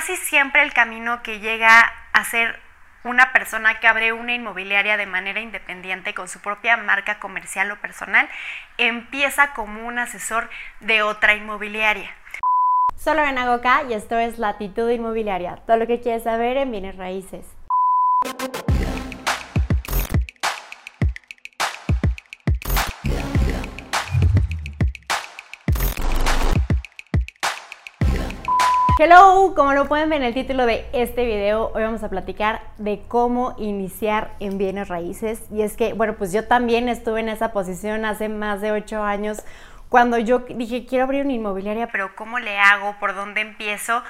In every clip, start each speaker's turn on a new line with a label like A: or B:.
A: casi siempre el camino que llega a ser una persona que abre una inmobiliaria de manera independiente con su propia marca comercial o personal empieza como un asesor de otra inmobiliaria.
B: Solo ven acá y esto es Latitud Inmobiliaria, todo lo que quieres saber en bienes raíces. Hello, como lo pueden ver en el título de este video, hoy vamos a platicar de cómo iniciar en bienes raíces. Y es que, bueno, pues yo también estuve en esa posición hace más de ocho años cuando yo dije, quiero abrir una inmobiliaria, pero ¿cómo le hago? ¿Por dónde empiezo?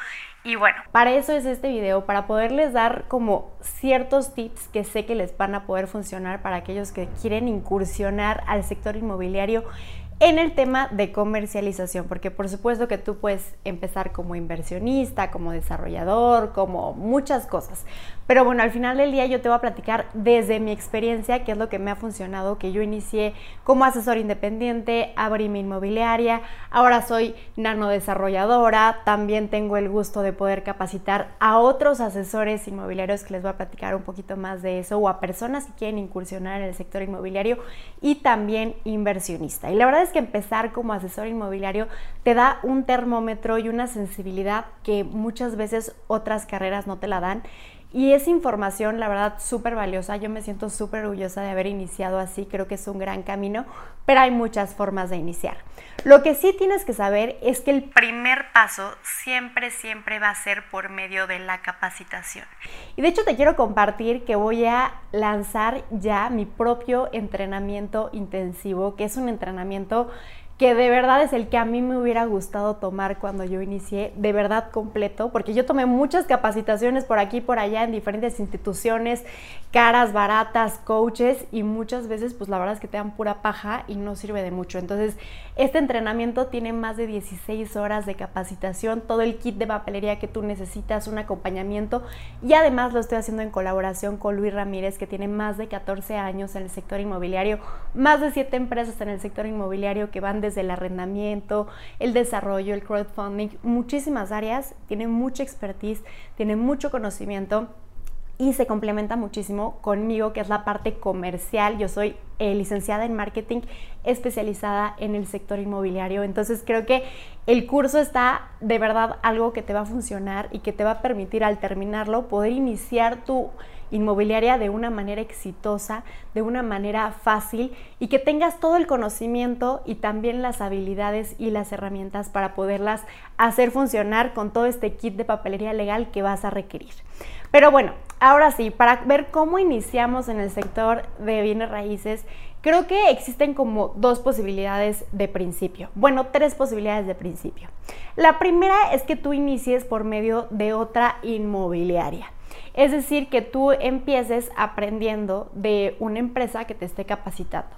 B: Y bueno, para eso es este video, para poderles dar como ciertos tips que sé que les van a poder funcionar para aquellos que quieren incursionar al sector inmobiliario en el tema de comercialización, porque por supuesto que tú puedes empezar como inversionista, como desarrollador, como muchas cosas. Pero bueno, al final del día yo te voy a platicar desde mi experiencia qué es lo que me ha funcionado, que yo inicié como asesor independiente, abrí mi inmobiliaria, ahora soy nano desarrolladora, también tengo el gusto de poder capacitar a otros asesores inmobiliarios que les voy a platicar un poquito más de eso o a personas que quieren incursionar en el sector inmobiliario y también inversionista. Y la verdad es que empezar como asesor inmobiliario te da un termómetro y una sensibilidad que muchas veces otras carreras no te la dan. Y es información, la verdad, súper valiosa. Yo me siento súper orgullosa de haber iniciado así. Creo que es un gran camino, pero hay muchas formas de iniciar. Lo que sí tienes que saber es que el primer paso siempre, siempre va a ser por medio de la capacitación. Y de hecho te quiero compartir que voy a lanzar ya mi propio entrenamiento intensivo, que es un entrenamiento que de verdad es el que a mí me hubiera gustado tomar cuando yo inicié, de verdad completo, porque yo tomé muchas capacitaciones por aquí y por allá en diferentes instituciones, caras, baratas, coaches, y muchas veces pues la verdad es que te dan pura paja y no sirve de mucho. Entonces, este entrenamiento tiene más de 16 horas de capacitación, todo el kit de papelería que tú necesitas, un acompañamiento, y además lo estoy haciendo en colaboración con Luis Ramírez, que tiene más de 14 años en el sector inmobiliario, más de 7 empresas en el sector inmobiliario que van de desde el arrendamiento, el desarrollo, el crowdfunding, muchísimas áreas, tiene mucha expertise, tiene mucho conocimiento y se complementa muchísimo conmigo, que es la parte comercial. Yo soy eh, licenciada en marketing, especializada en el sector inmobiliario. Entonces creo que el curso está de verdad algo que te va a funcionar y que te va a permitir al terminarlo poder iniciar tu inmobiliaria de una manera exitosa, de una manera fácil y que tengas todo el conocimiento y también las habilidades y las herramientas para poderlas hacer funcionar con todo este kit de papelería legal que vas a requerir. Pero bueno, ahora sí, para ver cómo iniciamos en el sector de bienes raíces, creo que existen como dos posibilidades de principio. Bueno, tres posibilidades de principio. La primera es que tú inicies por medio de otra inmobiliaria. Es decir, que tú empieces aprendiendo de una empresa que te esté capacitando.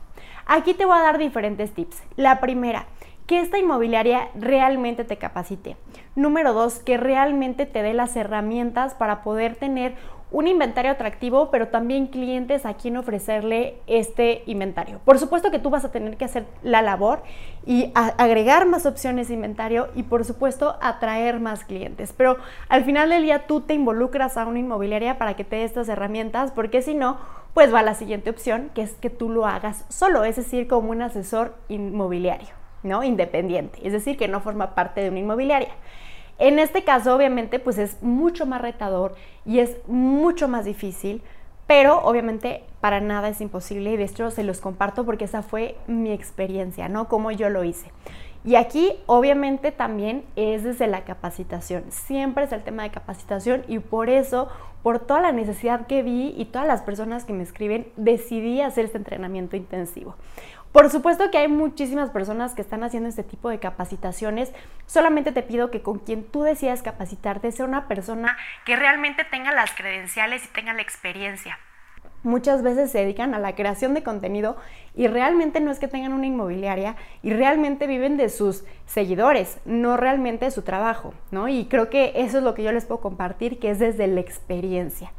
B: Aquí te voy a dar diferentes tips. La primera, que esta inmobiliaria realmente te capacite. Número dos, que realmente te dé las herramientas para poder tener un inventario atractivo, pero también clientes a quien ofrecerle este inventario. Por supuesto que tú vas a tener que hacer la labor y agregar más opciones de inventario y por supuesto atraer más clientes. Pero al final del día tú te involucras a una inmobiliaria para que te dé estas herramientas, porque si no, pues va la siguiente opción, que es que tú lo hagas solo, es decir, como un asesor inmobiliario, ¿no? Independiente, es decir, que no forma parte de una inmobiliaria. En este caso, obviamente, pues es mucho más retador y es mucho más difícil, pero obviamente para nada es imposible y de hecho se los comparto porque esa fue mi experiencia, ¿no? Como yo lo hice. Y aquí obviamente también es desde la capacitación, siempre es el tema de capacitación y por eso, por toda la necesidad que vi y todas las personas que me escriben, decidí hacer este entrenamiento intensivo. Por supuesto que hay muchísimas personas que están haciendo este tipo de capacitaciones. Solamente te pido que con quien tú decidas capacitarte sea una persona que realmente tenga las credenciales y tenga la experiencia. Muchas veces se dedican a la creación de contenido y realmente no es que tengan una inmobiliaria y realmente viven de sus seguidores, no realmente de su trabajo, ¿no? Y creo que eso es lo que yo les puedo compartir, que es desde la experiencia.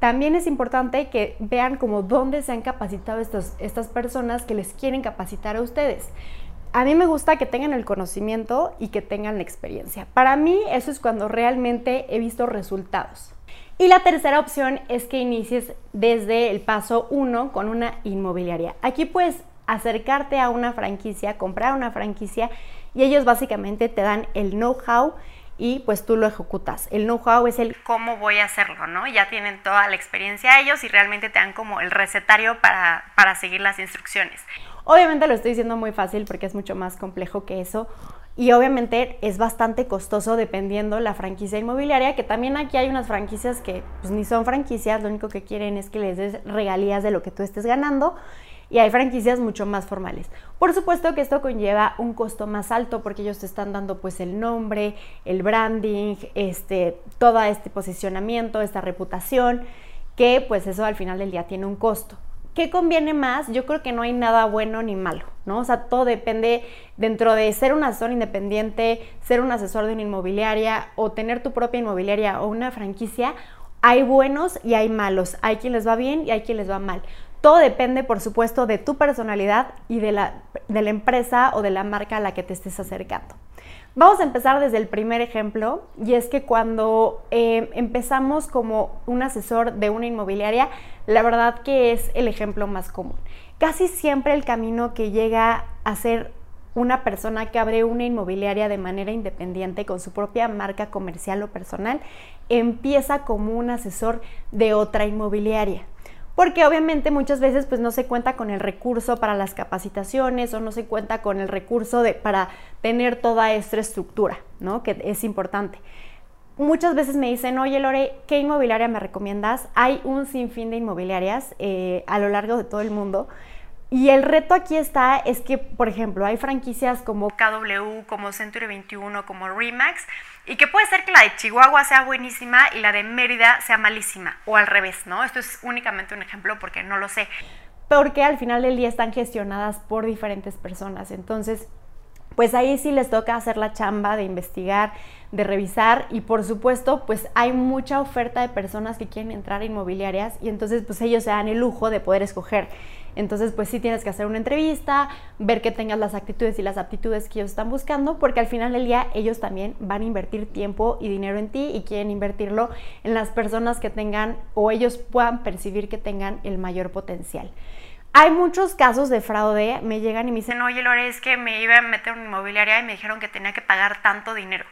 B: También es importante que vean como dónde se han capacitado estas personas que les quieren capacitar a ustedes. a mí me gusta que tengan el conocimiento y que tengan la experiencia. Para mí eso es cuando realmente he visto resultados. Y la tercera opción es que inicies desde el paso 1 con una inmobiliaria. Aquí puedes acercarte a una franquicia, comprar una franquicia y ellos básicamente te dan el know-how y pues tú lo ejecutas. El know-how es el
A: cómo voy a hacerlo, ¿no? Ya tienen toda la experiencia ellos y realmente te dan como el recetario para, para seguir las instrucciones.
B: Obviamente lo estoy diciendo muy fácil porque es mucho más complejo que eso. Y obviamente es bastante costoso dependiendo la franquicia inmobiliaria, que también aquí hay unas franquicias que pues, ni son franquicias, lo único que quieren es que les des regalías de lo que tú estés ganando. Y hay franquicias mucho más formales. Por supuesto que esto conlleva un costo más alto porque ellos te están dando pues el nombre, el branding, este, todo este posicionamiento, esta reputación, que pues eso al final del día tiene un costo. ¿Qué conviene más? Yo creo que no hay nada bueno ni malo, ¿no? O sea, todo depende dentro de ser un asesor independiente, ser un asesor de una inmobiliaria o tener tu propia inmobiliaria o una franquicia. Hay buenos y hay malos. Hay quien les va bien y hay quien les va mal. Todo depende, por supuesto, de tu personalidad y de la, de la empresa o de la marca a la que te estés acercando. Vamos a empezar desde el primer ejemplo y es que cuando eh, empezamos como un asesor de una inmobiliaria, la verdad que es el ejemplo más común. Casi siempre el camino que llega a ser una persona que abre una inmobiliaria de manera independiente con su propia marca comercial o personal empieza como un asesor de otra inmobiliaria porque obviamente muchas veces pues no se cuenta con el recurso para las capacitaciones o no se cuenta con el recurso de, para tener toda esta estructura, ¿no? Que es importante. Muchas veces me dicen, oye Lore, ¿qué inmobiliaria me recomiendas? Hay un sinfín de inmobiliarias eh, a lo largo de todo el mundo y el reto aquí está, es que, por ejemplo, hay franquicias como
A: KW, como Century 21, como Remax, y que puede ser que la de Chihuahua sea buenísima y la de Mérida sea malísima, o al revés, ¿no? Esto es únicamente un ejemplo porque no lo sé.
B: Porque al final del día están gestionadas por diferentes personas. Entonces, pues ahí sí les toca hacer la chamba de investigar, de revisar y por supuesto pues hay mucha oferta de personas que quieren entrar a inmobiliarias y entonces pues ellos se dan el lujo de poder escoger. Entonces pues sí tienes que hacer una entrevista, ver que tengas las actitudes y las aptitudes que ellos están buscando porque al final del día ellos también van a invertir tiempo y dinero en ti y quieren invertirlo en las personas que tengan o ellos puedan percibir que tengan el mayor potencial. Hay muchos casos de fraude, me llegan y me dicen,
A: oye Lore, es que me iba a meter en una inmobiliaria y me dijeron que tenía que pagar tanto dinero.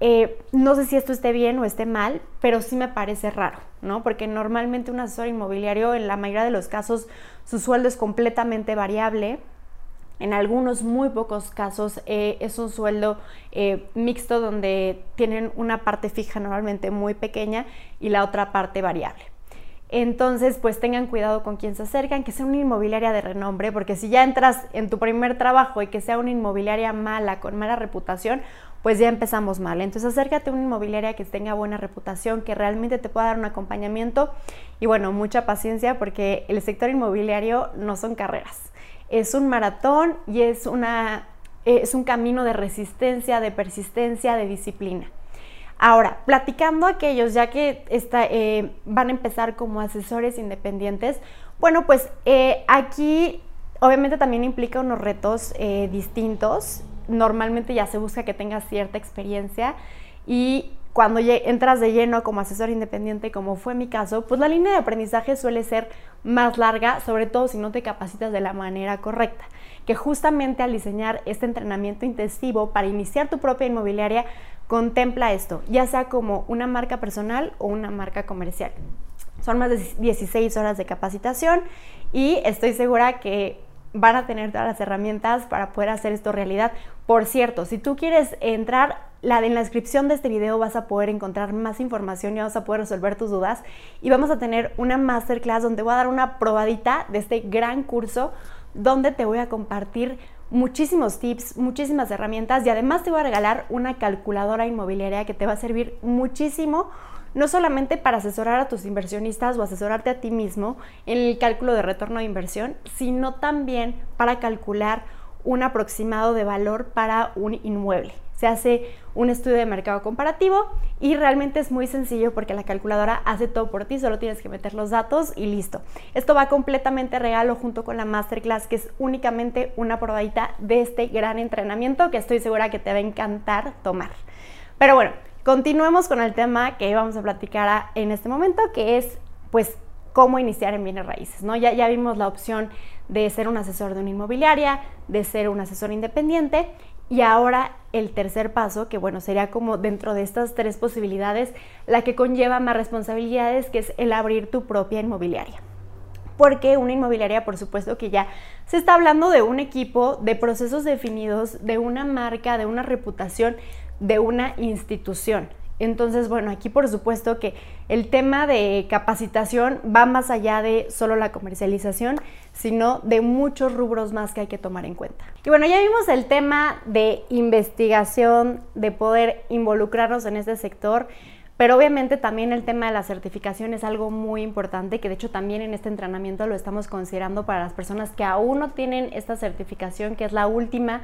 B: Eh, no sé si esto esté bien o esté mal, pero sí me parece raro, ¿no? Porque normalmente un asesor inmobiliario, en la mayoría de los casos, su sueldo es completamente variable. En algunos muy pocos casos eh, es un sueldo eh, mixto donde tienen una parte fija normalmente muy pequeña y la otra parte variable. Entonces, pues tengan cuidado con quién se acercan, que sea una inmobiliaria de renombre, porque si ya entras en tu primer trabajo y que sea una inmobiliaria mala, con mala reputación, pues ya empezamos mal. Entonces acércate a una inmobiliaria que tenga buena reputación, que realmente te pueda dar un acompañamiento y bueno, mucha paciencia porque el sector inmobiliario no son carreras, es un maratón y es, una, es un camino de resistencia, de persistencia, de disciplina. Ahora, platicando aquellos, ya que eh, van a empezar como asesores independientes, bueno, pues eh, aquí obviamente también implica unos retos eh, distintos. Normalmente ya se busca que tengas cierta experiencia y cuando entras de lleno como asesor independiente, como fue mi caso, pues la línea de aprendizaje suele ser más larga, sobre todo si no te capacitas de la manera correcta. Que justamente al diseñar este entrenamiento intensivo para iniciar tu propia inmobiliaria, contempla esto, ya sea como una marca personal o una marca comercial. Son más de 16 horas de capacitación y estoy segura que van a tener todas las herramientas para poder hacer esto realidad. Por cierto, si tú quieres entrar, la, en la descripción de este video vas a poder encontrar más información y vas a poder resolver tus dudas. Y vamos a tener una masterclass donde voy a dar una probadita de este gran curso donde te voy a compartir muchísimos tips, muchísimas herramientas y además te voy a regalar una calculadora inmobiliaria que te va a servir muchísimo no solamente para asesorar a tus inversionistas o asesorarte a ti mismo en el cálculo de retorno de inversión, sino también para calcular un aproximado de valor para un inmueble. se hace un estudio de mercado comparativo y realmente es muy sencillo porque la calculadora hace todo por ti, solo tienes que meter los datos y listo. Esto va completamente regalo junto con la masterclass que es únicamente una probadita de este gran entrenamiento que estoy segura que te va a encantar tomar. Pero bueno, continuemos con el tema que vamos a platicar en este momento, que es pues cómo iniciar en bienes raíces, ¿no? Ya, ya vimos la opción de ser un asesor de una inmobiliaria, de ser un asesor independiente y ahora el tercer paso, que bueno, sería como dentro de estas tres posibilidades, la que conlleva más responsabilidades, que es el abrir tu propia inmobiliaria. Porque una inmobiliaria, por supuesto que ya se está hablando de un equipo, de procesos definidos, de una marca, de una reputación, de una institución. Entonces, bueno, aquí por supuesto que el tema de capacitación va más allá de solo la comercialización, sino de muchos rubros más que hay que tomar en cuenta. Y bueno, ya vimos el tema de investigación, de poder involucrarnos en este sector. Pero obviamente también el tema de la certificación es algo muy importante, que de hecho también en este entrenamiento lo estamos considerando para las personas que aún no tienen esta certificación, que es la última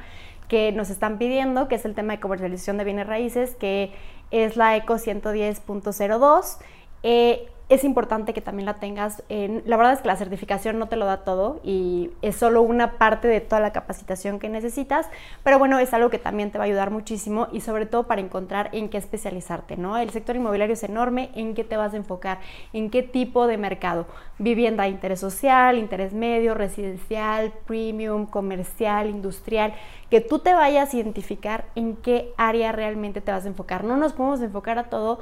B: que nos están pidiendo, que es el tema de comercialización de bienes raíces, que es la ECO 110.02. Eh, es importante que también la tengas. En, la verdad es que la certificación no te lo da todo y es solo una parte de toda la capacitación que necesitas, pero bueno, es algo que también te va a ayudar muchísimo y sobre todo para encontrar en qué especializarte, ¿no? El sector inmobiliario es enorme, en qué te vas a enfocar, en qué tipo de mercado, vivienda interés social, interés medio, residencial, premium, comercial, industrial, que tú te vayas a identificar en qué área realmente te vas a enfocar. No nos podemos enfocar a todo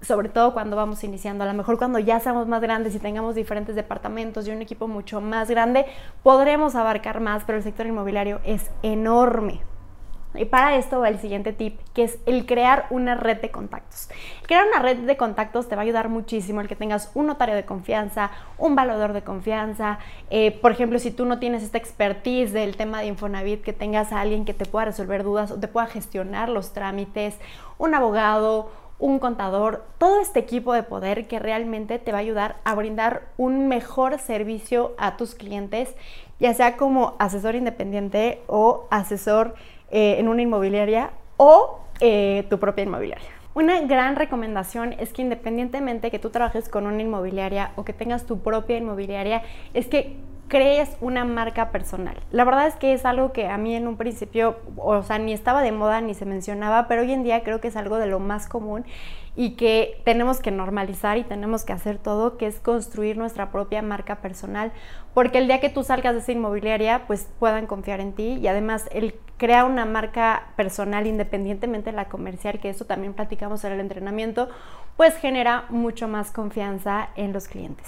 B: sobre todo cuando vamos iniciando. A lo mejor cuando ya seamos más grandes y tengamos diferentes departamentos y un equipo mucho más grande, podremos abarcar más, pero el sector inmobiliario es enorme. Y para esto va el siguiente tip, que es el crear una red de contactos. Crear una red de contactos te va a ayudar muchísimo el que tengas un notario de confianza, un validador de confianza. Eh, por ejemplo, si tú no tienes esta expertise del tema de Infonavit, que tengas a alguien que te pueda resolver dudas o te pueda gestionar los trámites, un abogado, un contador, todo este equipo de poder que realmente te va a ayudar a brindar un mejor servicio a tus clientes, ya sea como asesor independiente o asesor eh, en una inmobiliaria o eh, tu propia inmobiliaria. Una gran recomendación es que independientemente que tú trabajes con una inmobiliaria o que tengas tu propia inmobiliaria, es que crees una marca personal. La verdad es que es algo que a mí en un principio, o sea, ni estaba de moda ni se mencionaba, pero hoy en día creo que es algo de lo más común y que tenemos que normalizar y tenemos que hacer todo, que es construir nuestra propia marca personal, porque el día que tú salgas de esa inmobiliaria, pues puedan confiar en ti y además el crear una marca personal independientemente de la comercial, que eso también platicamos en el entrenamiento, pues genera mucho más confianza en los clientes.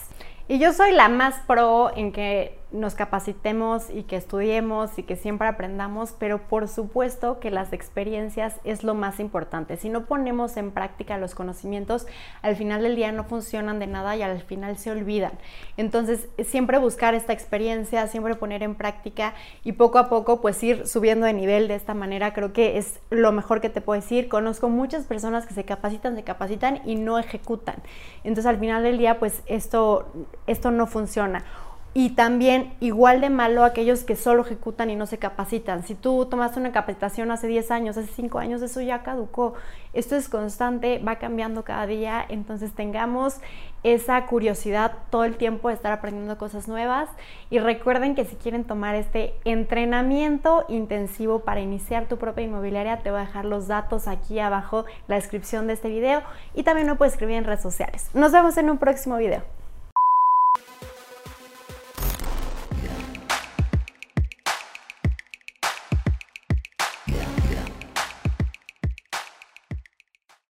B: Y yo soy la más pro en que nos capacitemos y que estudiemos y que siempre aprendamos, pero por supuesto que las experiencias es lo más importante. Si no ponemos en práctica los conocimientos, al final del día no funcionan de nada y al final se olvidan. Entonces, siempre buscar esta experiencia, siempre poner en práctica y poco a poco pues ir subiendo de nivel de esta manera, creo que es lo mejor que te puedo decir. Conozco muchas personas que se capacitan, se capacitan y no ejecutan. Entonces, al final del día pues esto esto no funciona y también igual de malo aquellos que solo ejecutan y no se capacitan. Si tú tomaste una capacitación hace 10 años, hace 5 años, eso ya caducó. Esto es constante, va cambiando cada día, entonces tengamos esa curiosidad todo el tiempo de estar aprendiendo cosas nuevas y recuerden que si quieren tomar este entrenamiento intensivo para iniciar tu propia inmobiliaria, te voy a dejar los datos aquí abajo, la descripción de este video y también me puedes escribir en redes sociales. Nos vemos en un próximo video.